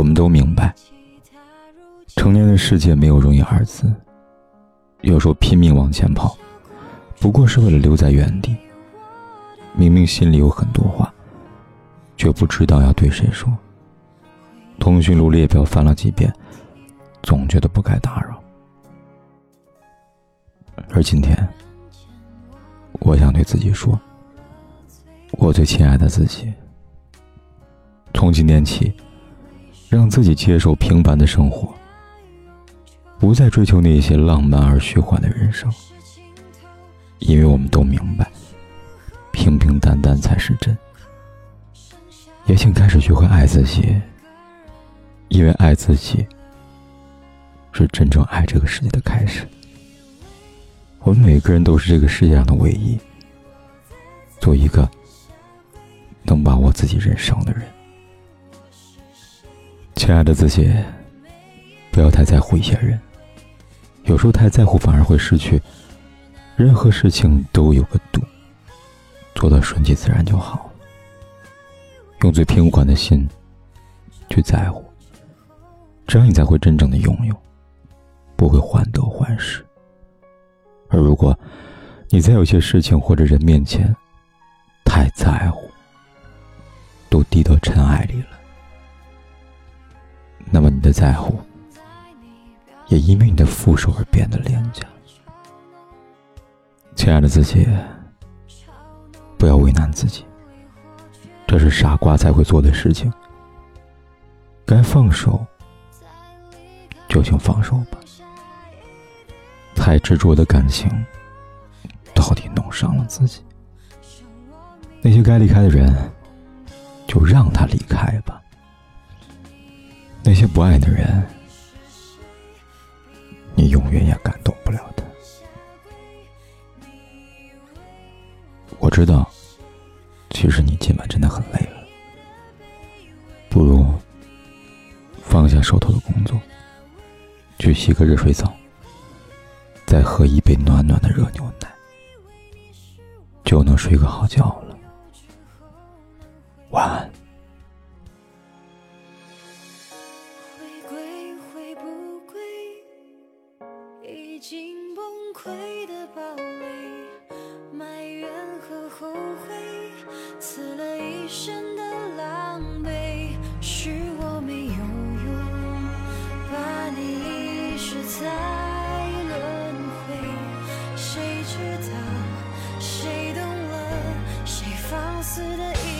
我们都明白，成年的世界没有容易二字。有时候拼命往前跑，不过是为了留在原地。明明心里有很多话，却不知道要对谁说。通讯录列表翻了几遍，总觉得不该打扰。而今天，我想对自己说：“我最亲爱的自己，从今天起。”让自己接受平凡的生活，不再追求那些浪漫而虚幻的人生，因为我们都明白，平平淡淡才是真。也请开始学会爱自己，因为爱自己是真正爱这个世界的开始。我们每个人都是这个世界上的唯一，做一个能把握自己人生的人。亲爱的自己，不要太在乎一些人。有时候太在乎反而会失去。任何事情都有个度，做到顺其自然就好。用最平缓的心去在乎，这样你才会真正的拥有，不会患得患失。而如果你在有些事情或者人面前太在乎，都低到尘埃里了。那么你的在乎，也因为你的负手而变得廉价。亲爱的自己，不要为难自己，这是傻瓜才会做的事情。该放手，就请放手吧。太执着的感情，到底弄伤了自己。那些该离开的人，就让他离开吧。那些不爱的人，你永远也感动不了的。我知道，其实你今晚真的很累了，不如放下手头的工作，去洗个热水澡，再喝一杯暖暖的热牛奶，就能睡个好觉了。晚安。死的